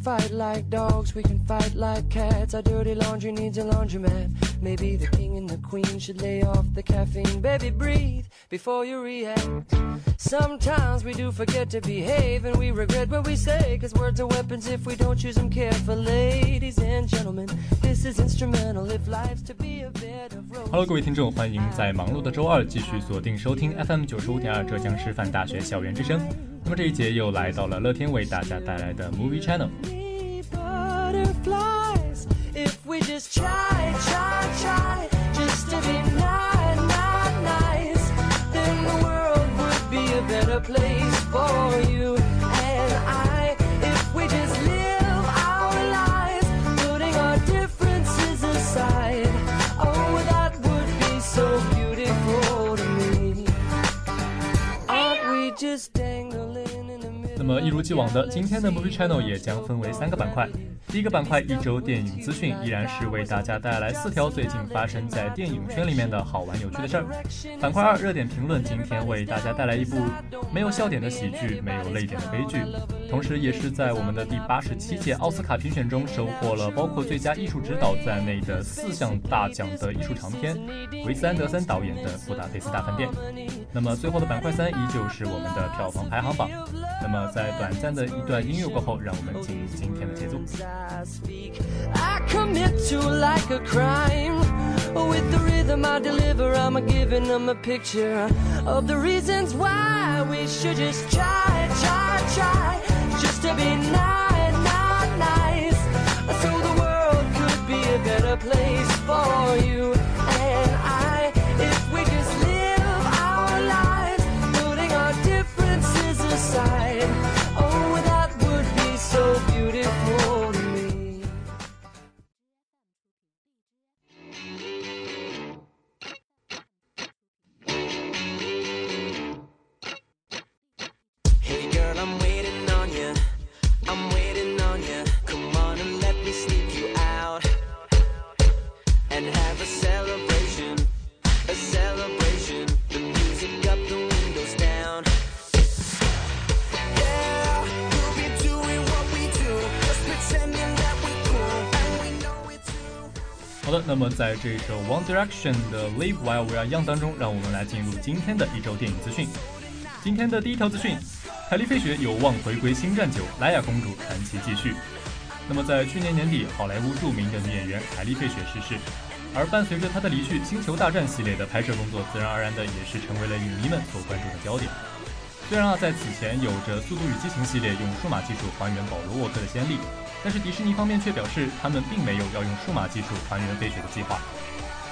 fight like dogs, we can fight like cats. Our dirty laundry needs a laundromat. Maybe the king and the queen should lay off the caffeine. Baby, breathe before you react. Sometimes we do forget to behave and we regret what we say. Cause words are weapons if we don't use them carefully. Ladies and gentlemen, this is instrumental if life's to be a bed of roses. Hello，各位听众，欢迎在忙碌的周二继续锁定收听 FM 九十五点二浙江师范大学校园之声。那么这一节又来到了乐天为大家带来的 Movie Channel。 butterflies if we just try, try, try, just to be nice, nice, nice. Then the world would be a better place for you. 那么一如既往的，今天的 Movie Channel 也将分为三个板块。第一个板块一周电影资讯，依然是为大家带来四条最近发生在电影圈里面的好玩有趣的事儿。板块二热点评论，今天为大家带来一部没有笑点的喜剧，没有泪点的悲剧，同时也是在我们的第八十七届奥斯卡评选中收获了包括最佳艺术指导在内的四项大奖的艺术长片——维斯安德森导演的《布达佩斯大饭店》。那么最后的板块三依旧是我们的票房排行榜。那么在短暂的一段音乐过后，让我们进入今天的节奏。么，在这首 One Direction 的 Live While We Are Young 当中，让我们来进入今天的一周电影资讯。今天的第一条资讯，凯莉·费雪有望回归《星战九》，莱娅公主传奇继续。那么，在去年年底，好莱坞著名的女演员凯莉·费雪逝世，而伴随着她的离去，《星球大战》系列的拍摄工作自然而然的也是成为了影迷们所关注的焦点。虽然啊，在此前有着《速度与激情》系列用数码技术还原保罗沃克的先例。但是迪士尼方面却表示，他们并没有要用数码技术还原费雪的计划。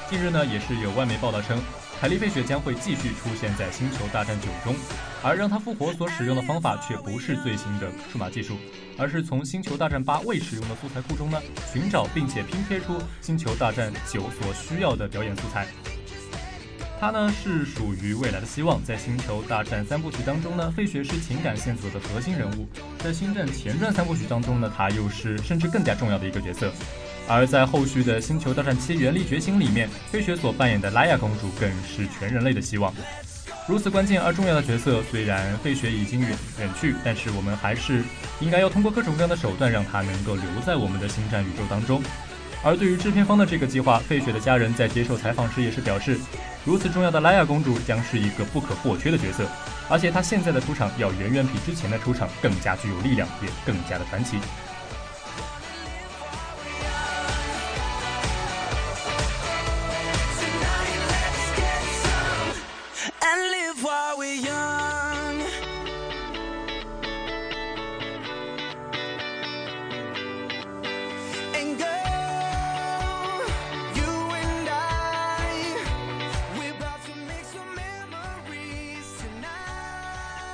近日呢，也是有外媒报道称，凯莉·费雪将会继续出现在《星球大战九》中，而让她复活所使用的方法却不是最新的数码技术，而是从《星球大战八》未使用的素材库中呢寻找并且拼贴出《星球大战九》所需要的表演素材。他呢是属于未来的希望，在《星球大战》三部曲当中呢，费雪是情感线索的核心人物；在《星战前传》三部曲当中呢，他又是甚至更加重要的一个角色；而在后续的《星球大战七：原力觉醒》里面，费雪所扮演的莱娅公主更是全人类的希望。如此关键而重要的角色，虽然费雪已经远远去，但是我们还是应该要通过各种各样的手段，让他能够留在我们的星战宇宙当中。而对于制片方的这个计划，费雪的家人在接受采访时也是表示。如此重要的莱娅公主将是一个不可或缺的角色，而且她现在的出场要远远比之前的出场更加具有力量，也更加的传奇。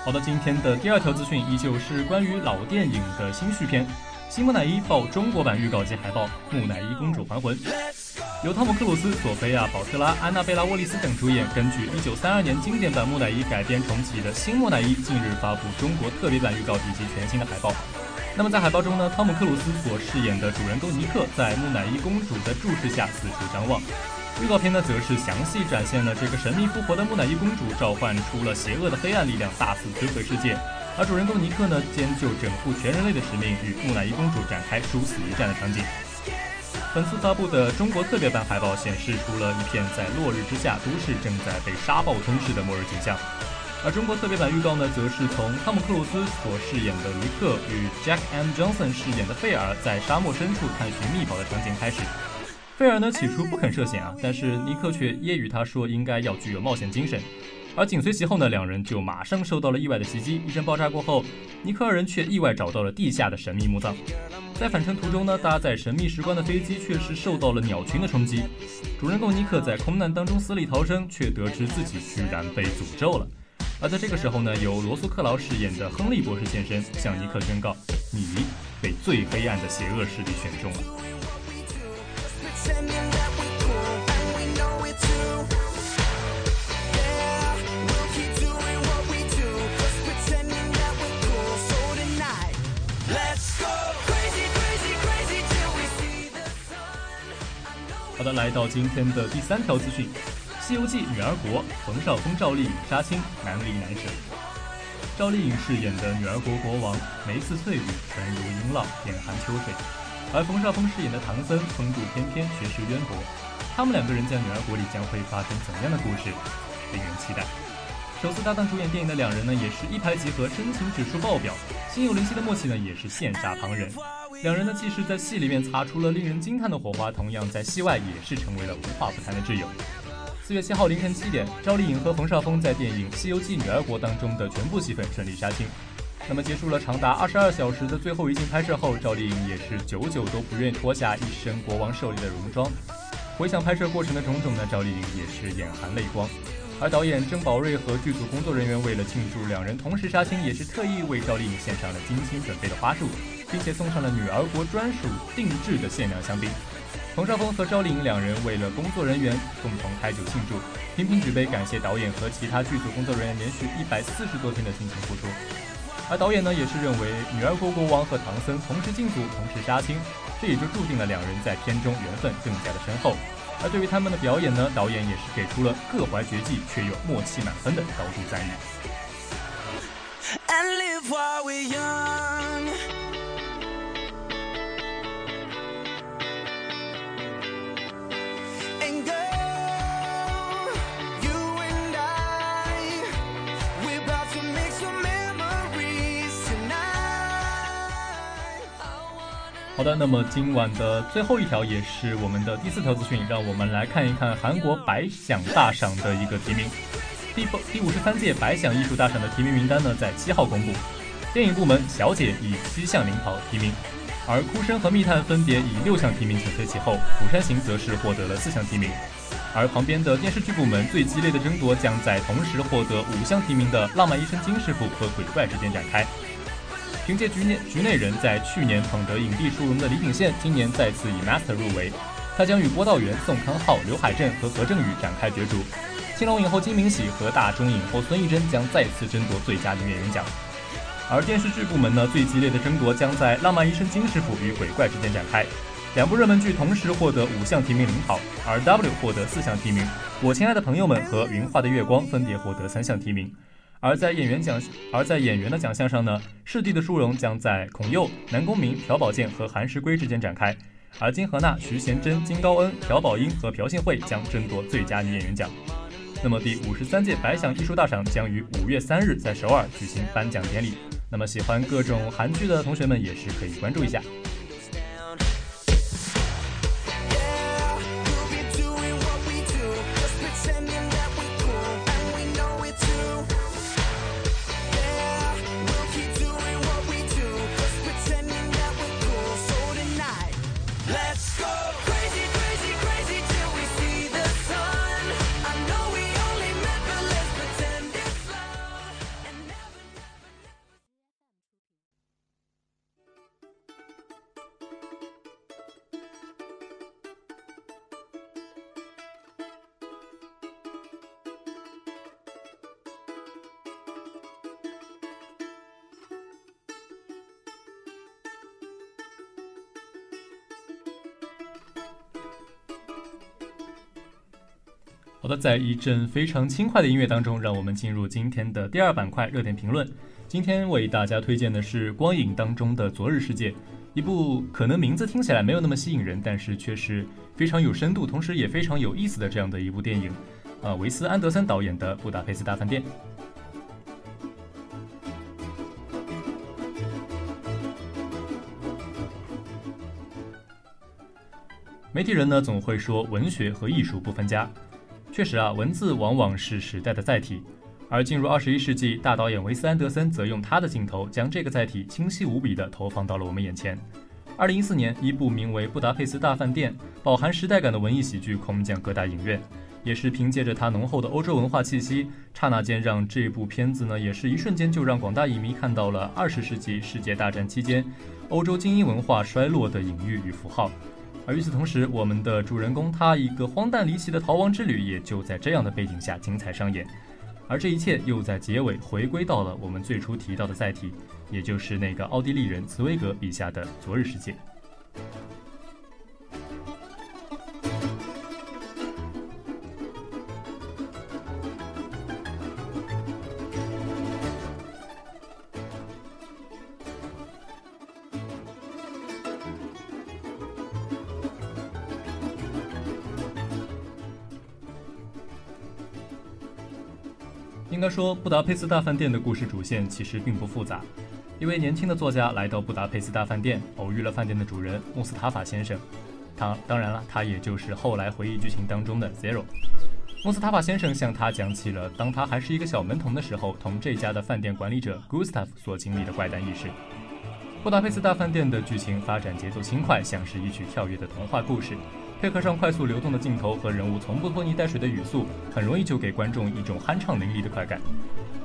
好的，今天的第二条资讯依旧是关于老电影的新续篇，《新木乃伊》爆中国版预告及海报，《木乃伊公主还魂》。由汤姆·克鲁斯、索菲亚·保特拉、安娜贝拉·沃利斯等主演，根据1932年经典版《木乃伊》改编重启的新《木乃伊》近日发布中国特别版预告以及全新的海报。那么在海报中呢，汤姆·克鲁斯所饰演的主人公尼克在木乃伊公主的注视下四处张望。预告片呢，则是详细展现了这个神秘复活的木乃伊公主召唤出了邪恶的黑暗力量，大肆摧毁世界，而主人公尼克呢，兼就拯救全人类的使命，与木乃伊公主展开殊死一战的场景。本次发布的中国特别版海报显示出了一片在落日之下，都市正在被沙暴吞噬的末日景象。而中国特别版预告呢，则是从汤姆·克鲁斯所饰演的尼克与 Jack M. Johnson 饰演的费尔在沙漠深处探寻秘宝的场景开始。菲尔呢起初不肯涉险啊，但是尼克却揶揄他说应该要具有冒险精神。而紧随其后呢，两人就马上受到了意外的袭击。一声爆炸过后，尼克二人却意外找到了地下的神秘墓葬。在返程途中呢，搭载神秘石棺的飞机却是受到了鸟群的冲击。主人公尼克在空难当中死里逃生，却得知自己居然被诅咒了。而在这个时候呢，由罗素克劳饰演的亨利博士现身，向尼克宣告：“你被最黑暗的邪恶势力选中了。”好的来到今天的第三条资讯，《西游记》女儿国，冯绍峰、赵丽颖杀青，难离难舍。赵丽颖饰演的女儿国国王，眉似翠羽，唇如银浪，眼含秋水；而冯绍峰饰演的唐僧，风度翩翩，学识渊博。他们两个人在女儿国里将会发生怎样的故事？令人期待。首次搭档主演电影的两人呢，也是一拍即合，深情指数爆表，心有灵犀的默契呢，也是羡煞旁人。两人呢，既是在戏里面擦出了令人惊叹的火花，同样在戏外也是成为了无话不谈的挚友。四月七号凌晨七点，赵丽颖和冯绍峰在电影《西游记女儿国》当中的全部戏份顺利杀青。那么结束了长达二十二小时的最后一镜拍摄后，赵丽颖也是久久都不愿脱下一身国王狩猎的戎装。回想拍摄过程的种种呢，赵丽颖也是眼含泪光。而导演郑宝瑞和剧组工作人员为了庆祝两人同时杀青，也是特意为赵丽颖献上了精心准备的花束。并且送上了女儿国专属定制的限量香槟。冯绍峰和赵丽颖两人为了工作人员共同开酒庆祝，频频举杯感谢导演和其他剧组工作人员连续一百四十多天的辛勤付出。而导演呢，也是认为女儿国国王和唐僧同时进组、同时杀青，这也就注定了两人在片中缘分更加的深厚。而对于他们的表演呢，导演也是给出了各怀绝技却又默契满分的高度赞誉。好的，那么今晚的最后一条也是我们的第四条资讯，让我们来看一看韩国百想大赏的一个提名。第第五十三届百想艺术大赏的提名名单呢，在七号公布。电影部门《小姐》以七项领跑提名，而《哭声》和《密探》分别以六项提名紧随其后，《釜山行》则是获得了四项提名。而旁边的电视剧部门最激烈的争夺，将在同时获得五项提名的《浪漫医生金师傅》和《鬼怪》之间展开。凭借局内局内人在去年捧得影帝殊荣的李秉宪，今年再次以 Master 入围，他将与郭道员宋康昊、刘海镇和何正宇展开角逐。青龙影后金敏喜和大中影后孙艺珍将再次争夺最佳女演员奖。而电视剧部门呢，最激烈的争夺将在《浪漫医生金师傅》与《鬼怪》之间展开。两部热门剧同时获得五项提名领跑，而 W 获得四项提名，《我亲爱的朋友们》和《云画的月光》分别获得三项提名。而在演员奖，而在演员的奖项上呢，视帝的殊荣将在孔侑、南宫珉、朴宝剑和韩石圭之间展开，而金荷娜、徐贤真、金高恩、朴宝英和朴信惠将争夺最佳女演员奖。那么第五十三届百想艺术大赏将于五月三日在首尔举行颁奖典礼，那么喜欢各种韩剧的同学们也是可以关注一下。好的，在一阵非常轻快的音乐当中，让我们进入今天的第二板块热点评论。今天为大家推荐的是《光影》当中的《昨日世界》，一部可能名字听起来没有那么吸引人，但是却是非常有深度，同时也非常有意思的这样的一部电影。啊，维斯安德森导演的《布达佩斯大饭店》。媒体人呢总会说文学和艺术不分家，确实啊，文字往往是时代的载体。而进入二十一世纪，大导演维斯安德森则用他的镜头将这个载体清晰无比地投放到了我们眼前。二零一四年，一部名为《布达佩斯大饭店》、饱含时代感的文艺喜剧空降各大影院，也是凭借着它浓厚的欧洲文化气息，刹那间让这部片子呢，也是一瞬间就让广大影迷看到了二十世纪世界大战期间欧洲精英文化衰落的隐喻与符号。而与此同时，我们的主人公他一个荒诞离奇的逃亡之旅，也就在这样的背景下精彩上演。而这一切又在结尾回归到了我们最初提到的载体，也就是那个奥地利人茨威格笔下的昨日世界。应该说，《布达佩斯大饭店》的故事主线其实并不复杂。一位年轻的作家来到布达佩斯大饭店，偶遇了饭店的主人穆斯塔法先生。他当然了，他也就是后来回忆剧情当中的 Zero。穆斯塔法先生向他讲起了当他还是一个小门童的时候，同这家的饭店管理者 Gustav 所经历的怪诞轶事。布达佩斯大饭店的剧情发展节奏轻快，像是一曲跳跃的童话故事。配合上快速流动的镜头和人物从不拖泥带水的语速，很容易就给观众一种酣畅淋漓的快感。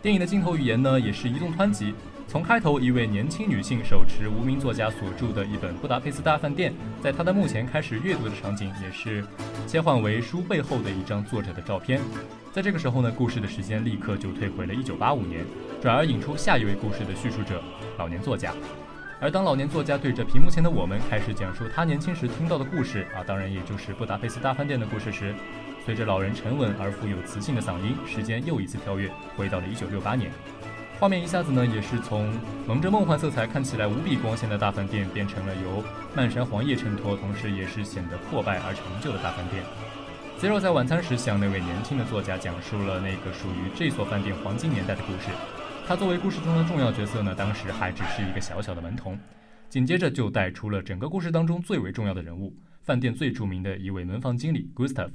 电影的镜头语言呢，也是移动湍急。从开头一位年轻女性手持无名作家所著的一本《布达佩斯大饭店》，在她的墓前开始阅读的场景，也是切换为书背后的一张作者的照片。在这个时候呢，故事的时间立刻就退回了1985年，转而引出下一位故事的叙述者——老年作家。而当老年作家对着屏幕前的我们开始讲述他年轻时听到的故事啊，当然也就是布达佩斯大饭店的故事时，随着老人沉稳而富有磁性的嗓音，时间又一次跳跃，回到了1968年。画面一下子呢，也是从蒙着梦幻色彩、看起来无比光鲜的大饭店，变成了由漫山黄叶衬托，同时也是显得破败而陈旧的大饭店。Zero 在晚餐时向那位年轻的作家讲述了那个属于这所饭店黄金年代的故事。他作为故事中的重要角色呢，当时还只是一个小小的门童，紧接着就带出了整个故事当中最为重要的人物——饭店最著名的一位门房经理 Gustav。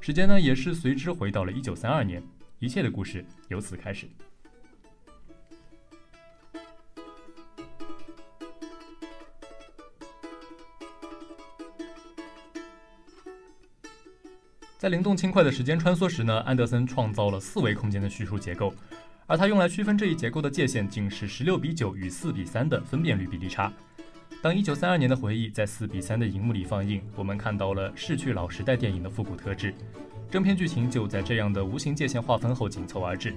时间呢，也是随之回到了1932年，一切的故事由此开始。在灵动轻快的时间穿梭时呢，安德森创造了四维空间的叙述结构。而它用来区分这一结构的界限，竟是十六比九与四比三的分辨率比例差。当一九三二年的回忆在四比三的荧幕里放映，我们看到了逝去老时代电影的复古特质。正片剧情就在这样的无形界限划分后紧凑而至，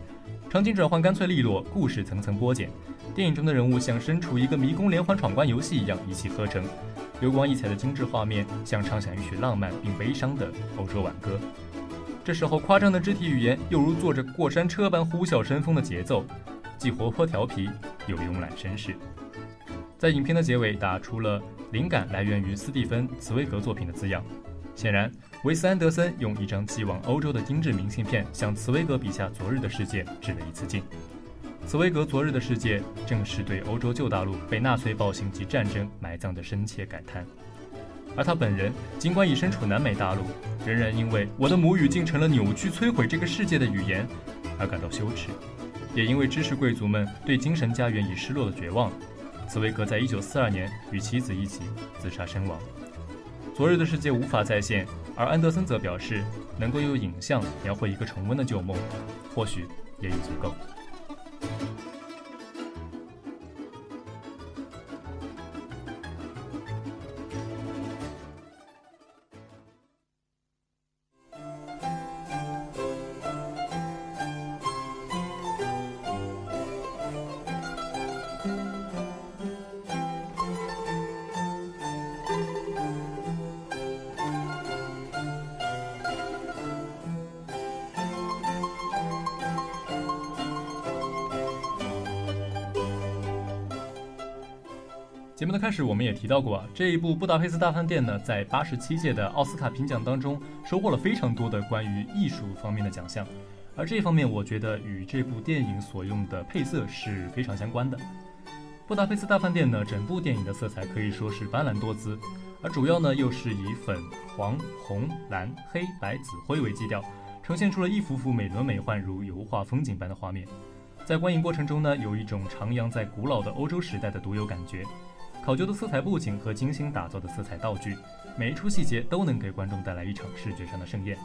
场景转换干脆利落，故事层层剥茧。电影中的人物像身处一个迷宫连环闯关游戏一样一气呵成，流光溢彩的精致画面像唱响一曲浪漫并悲伤的欧洲挽歌。这时候，夸张的肢体语言又如坐着过山车般呼啸生风的节奏，既活泼调皮又慵懒绅士。在影片的结尾打出了灵感来源于斯蒂芬·茨威格作品的字样。显然，维斯安德森用一张寄往欧洲的精致明信片，向茨威格笔下昨日的世界致了一次敬。茨威格昨日的世界，正是对欧洲旧大陆被纳粹暴行及战争埋葬的深切感叹。而他本人，尽管已身处南美大陆，仍然因为我的母语竟成了扭曲摧毁这个世界的语言而感到羞耻，也因为知识贵族们对精神家园已失落的绝望，茨威格在一九四二年与妻子一起自杀身亡。昨日的世界无法再现，而安德森则表示，能够用影像描绘一个重温的旧梦，或许也已足够。节目的开始，我们也提到过，这一部《布达佩斯大饭店》呢，在八十七届的奥斯卡评奖当中收获了非常多的关于艺术方面的奖项，而这一方面我觉得与这部电影所用的配色是非常相关的。《布达佩斯大饭店》呢，整部电影的色彩可以说是斑斓多姿，而主要呢又是以粉、黄、红、蓝、黑白、紫、灰为基调，呈现出了一幅幅美轮美奂如油画风景般的画面。在观影过程中呢，有一种徜徉在古老的欧洲时代的独有感觉。考究的色彩布景和精心打造的色彩道具，每一处细节都能给观众带来一场视觉上的盛宴。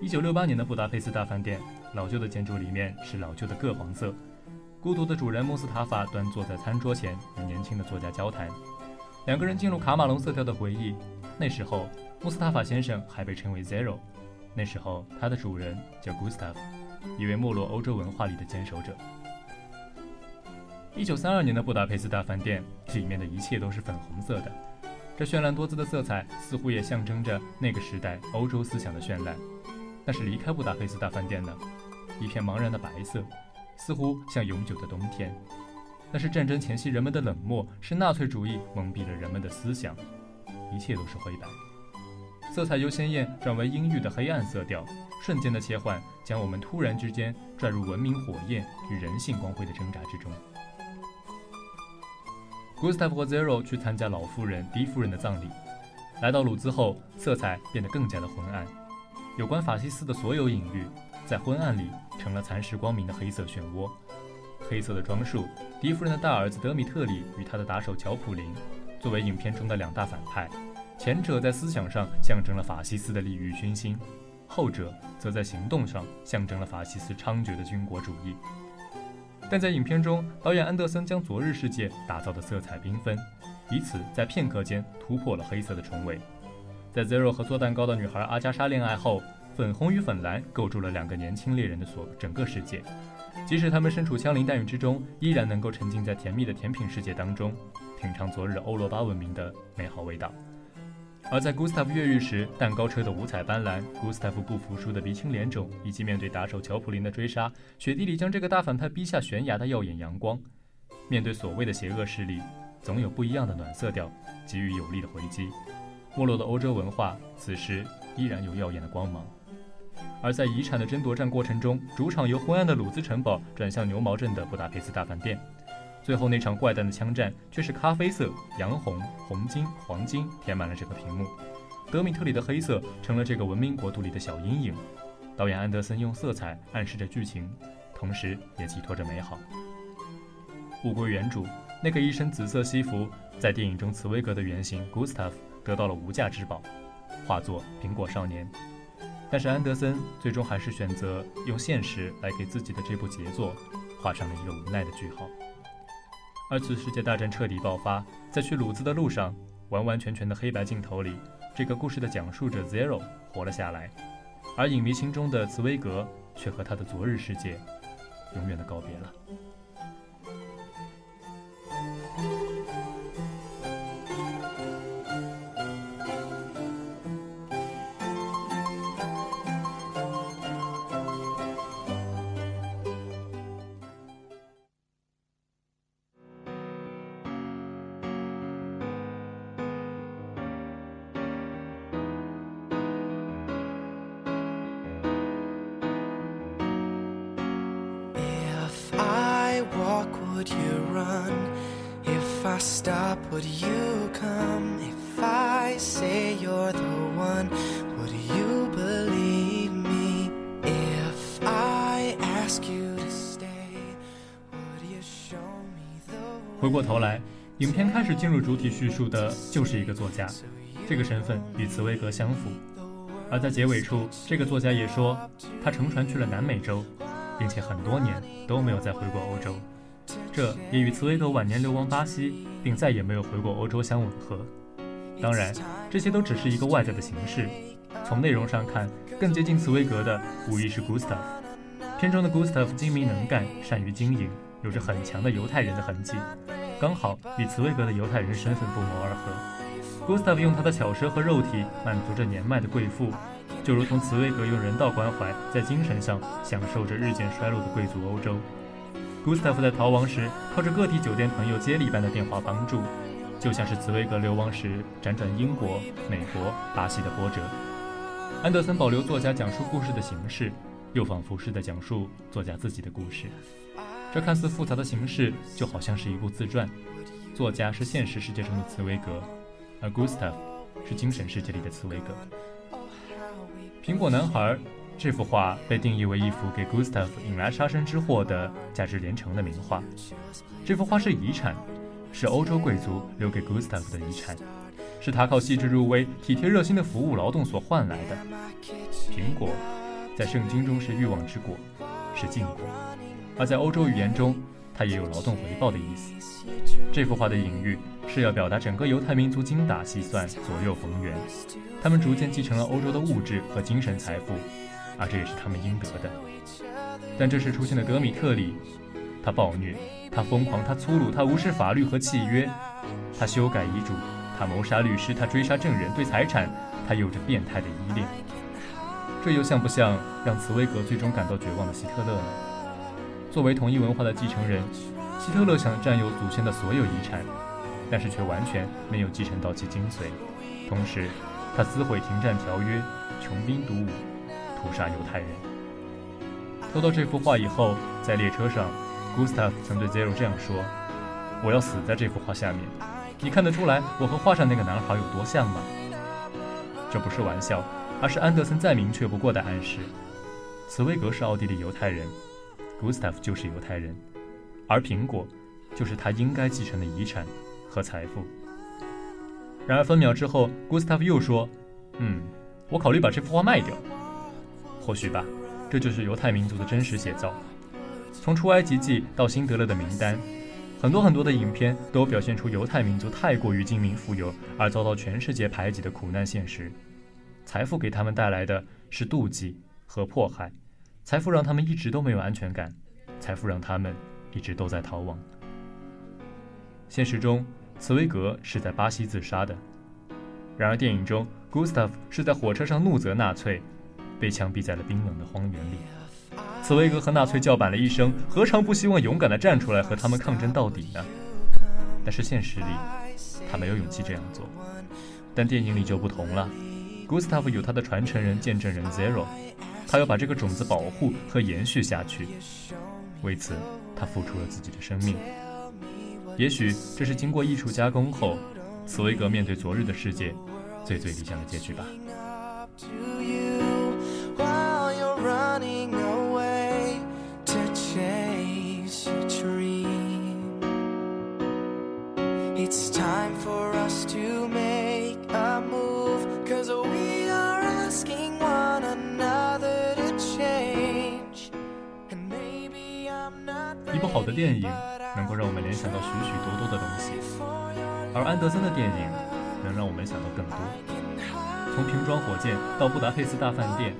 一九六八年的布达佩斯大饭店，老旧的建筑里面是老旧的各黄色。孤独的主人穆斯塔法端坐在餐桌前，与年轻的作家交谈。两个人进入卡马龙色调的回忆。那时候，穆斯塔法先生还被称为 Zero。那时候，他的主人叫 Gustav，一位没落欧洲文化里的坚守者。一九三二年的布达佩斯大饭店里面的一切都是粉红色的，这绚烂多姿的色彩似乎也象征着那个时代欧洲思想的绚烂。但是离开布达佩斯大饭店呢，一片茫然的白色，似乎像永久的冬天。那是战争前夕人们的冷漠，是纳粹主义蒙蔽了人们的思想，一切都是灰白。色彩由鲜艳转为阴郁的黑暗色调，瞬间的切换将我们突然之间拽入文明火焰与人性光辉的挣扎之中。Gustav 和 Zero 去参加老妇人狄夫人的葬礼，来到鲁兹后，色彩变得更加的昏暗。有关法西斯的所有隐喻，在昏暗里成了蚕食光明的黑色漩涡。黑色的装束，狄夫人的大儿子德米特里与他的打手乔普林，作为影片中的两大反派，前者在思想上象征了法西斯的利欲熏心，后者则在行动上象征了法西斯猖獗的军国主义。但在影片中，导演安德森将昨日世界打造的色彩缤纷，以此在片刻间突破了黑色的重围。在 Zero 和做蛋糕的女孩阿加莎恋爱后，粉红与粉蓝构筑了两个年轻猎人的所整个世界。即使他们身处枪林弹雨之中，依然能够沉浸在甜蜜的甜品世界当中，品尝昨日欧罗巴文明的美好味道。而在 Gustav 越狱时，蛋糕车的五彩斑斓，Gustav 不服输的鼻青脸肿，以及面对打手乔普林的追杀，雪地里将这个大反派逼下悬崖的耀眼阳光。面对所谓的邪恶势力，总有不一样的暖色调，给予有力的回击。没落的欧洲文化，此时依然有耀眼的光芒。而在遗产的争夺战过程中，主场由昏暗的鲁兹城堡转向牛毛镇的布达佩斯大饭店。最后那场怪诞的枪战，却是咖啡色、洋红、红金、黄金填满了整个屏幕。德米特里的黑色成了这个文明国度里的小阴影。导演安德森用色彩暗示着剧情，同时也寄托着美好。物归原主，那个一身紫色西服，在电影中茨威格的原型 Gustav 得到了无价之宝——化作《苹果少年》。但是安德森最终还是选择用现实来给自己的这部杰作画上了一个无奈的句号。二次世界大战彻底爆发，在去鲁兹的路上，完完全全的黑白镜头里，这个故事的讲述者 Zero 活了下来，而影迷心中的茨威格却和他的昨日世界永远的告别了。I stop, would you come? If I say you're the one, would you believe me? If I ask you to stay, would you show me the way? 回过头来，影片开始进入主体叙述的就是一个作家，这个身份与茨威格相符。而在结尾处，这个作家也说，他乘船去了南美洲，并且很多年都没有再回过欧洲。这也与茨威格晚年流亡巴西，并再也没有回过欧洲相吻合。当然，这些都只是一个外在的形式。从内容上看，更接近茨威格的无疑是 Gustav。片中的 Gustav 精明能干，善于经营，有着很强的犹太人的痕迹，刚好与茨威格的犹太人身份不谋而合。Gustav 用他的巧舌和肉体满足着年迈的贵妇，就如同茨威格用人道关怀在精神上享受着日渐衰落的贵族欧洲。Gustav 在逃亡时靠着个体酒店朋友接力般的电话帮助，就像是茨威格流亡时辗转英国、美国、巴西的波折。安德森保留作家讲述故事的形式，又仿佛是在讲述作家自己的故事。这看似复杂的形式，就好像是一部自传。作家是现实世界中的茨威格，而 Gustav 是精神世界里的茨威格。苹果男孩这幅画被定义为一幅给 Gustav 引来杀身之祸的价值连城的名画。这幅画是遗产，是欧洲贵族留给 Gustav 的遗产，是他靠细致入微、体贴热心的服务劳动所换来的。苹果在圣经中是欲望之果，是禁果，而在欧洲语言中，它也有劳动回报的意思。这幅画的隐喻是要表达整个犹太民族精打细算、左右逢源，他们逐渐继承了欧洲的物质和精神财富。而这也是他们应得的。但这时出现的德米特里，他暴虐，他疯狂，他粗鲁，他无视法律和契约，他修改遗嘱，他谋杀律师，他追杀证人，对财产，他有着变态的依恋。这又像不像让茨威格最终感到绝望的希特勒呢？作为同一文化的继承人，希特勒想占有祖先的所有遗产，但是却完全没有继承到其精髓。同时，他撕毁停战条约，穷兵黩武。屠杀犹太人。偷到这幅画以后，在列车上，Gustav 曾对 Zero 这样说：“我要死在这幅画下面。你看得出来我和画上那个男孩有多像吗？”这不是玩笑，而是安德森再明确不过的暗示。茨威格是奥地利犹太人，Gustav 就是犹太人，而苹果就是他应该继承的遗产和财富。然而分秒之后，Gustav 又说：“嗯，我考虑把这幅画卖掉。”或许吧，这就是犹太民族的真实写照。从出埃及记到辛德勒的名单，很多很多的影片都表现出犹太民族太过于精明富有而遭到全世界排挤的苦难现实。财富给他们带来的是妒忌和迫害，财富让他们一直都没有安全感，财富让他们一直都在逃亡。现实中，茨威格是在巴西自杀的，然而电影中，Gustav 是在火车上怒责纳粹。被枪毙在了冰冷的荒原里。茨威格和纳粹叫板了一声，何尝不希望勇敢地站出来和他们抗争到底呢？但是现实里，他没有勇气这样做。但电影里就不同了，Gustav 有他的传承人、见证人 Zero，他要把这个种子保护和延续下去。为此，他付出了自己的生命。也许这是经过艺术加工后，茨威格面对昨日的世界最最理想的结局吧。好的电影能够让我们联想到许许多多的东西，而安德森的电影能让我们想到更多。从瓶装火箭到布达佩斯大饭店，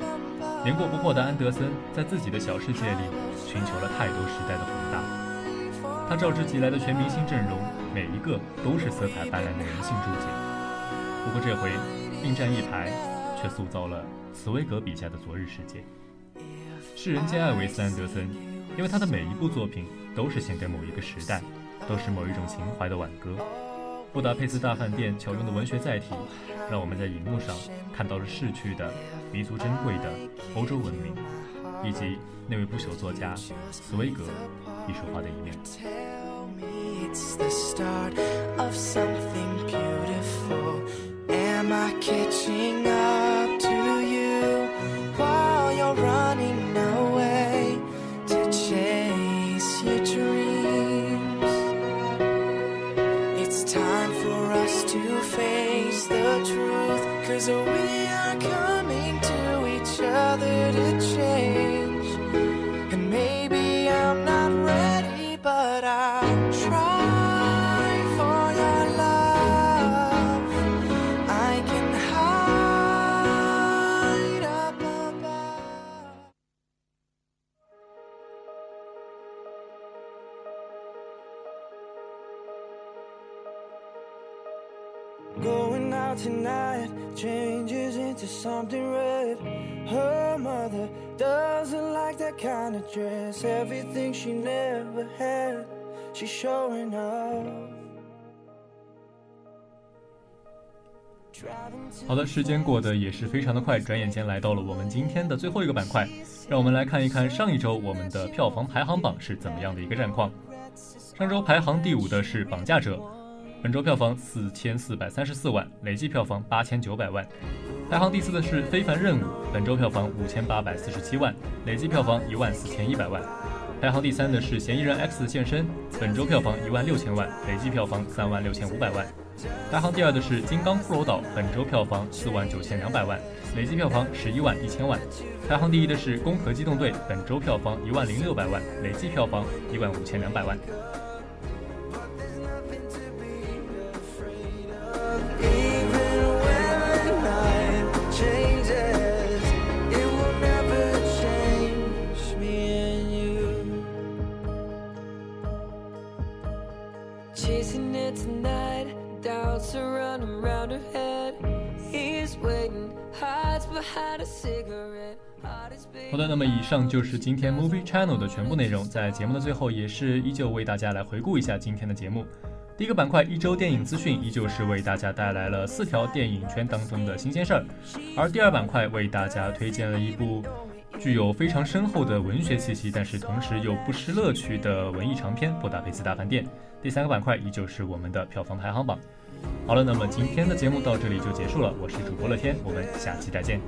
年过不惑的安德森在自己的小世界里寻求了太多时代的宏大。他召之即来的全明星阵容，每一个都是色彩斑斓的人性注解。不过这回并站一排，却塑造了茨威格笔下的昨日世界。世人皆爱维斯安德森。因为他的每一部作品都是献给某一个时代，都是某一种情怀的挽歌。《布达佩斯大饭店》巧用的文学载体，让我们在荧幕上看到了逝去的、弥足珍贵的欧洲文明，以及那位不朽作家茨威格艺术化的一面。好的，时间过得也是非常的快，转眼间来到了我们今天的最后一个板块，让我们来看一看上一周我们的票房排行榜是怎么样的一个战况。上周排行第五的是《绑架者》，本周票房四千四百三十四万，累计票房八千九百万。排行第四的是《非凡任务》，本周票房五千八百四十七万，累计票房一万四千一百万。排行第三的是《嫌疑人 X 的现身》，本周票房一万六千万，累计票房三万六千五百万。排行第二的是《金刚骷髅岛》，本周票房四万九千两百万，累计票房十一万一千万。排行第一的是《攻壳机动队》，本周票房一万零六百万，累计票房一万五千两百万。好的，那么以上就是今天 Movie Channel 的全部内容。在节目的最后，也是依旧为大家来回顾一下今天的节目。第一个板块一周电影资讯，依旧是为大家带来了四条电影圈当中的新鲜事儿。而第二板块为大家推荐了一部具有非常深厚的文学气息，但是同时又不失乐趣的文艺长片《布达佩斯大饭店》。第三个板块依旧是我们的票房排行榜。好了那么今天的节目到这里就结束了我是主播乐天我们下期再见。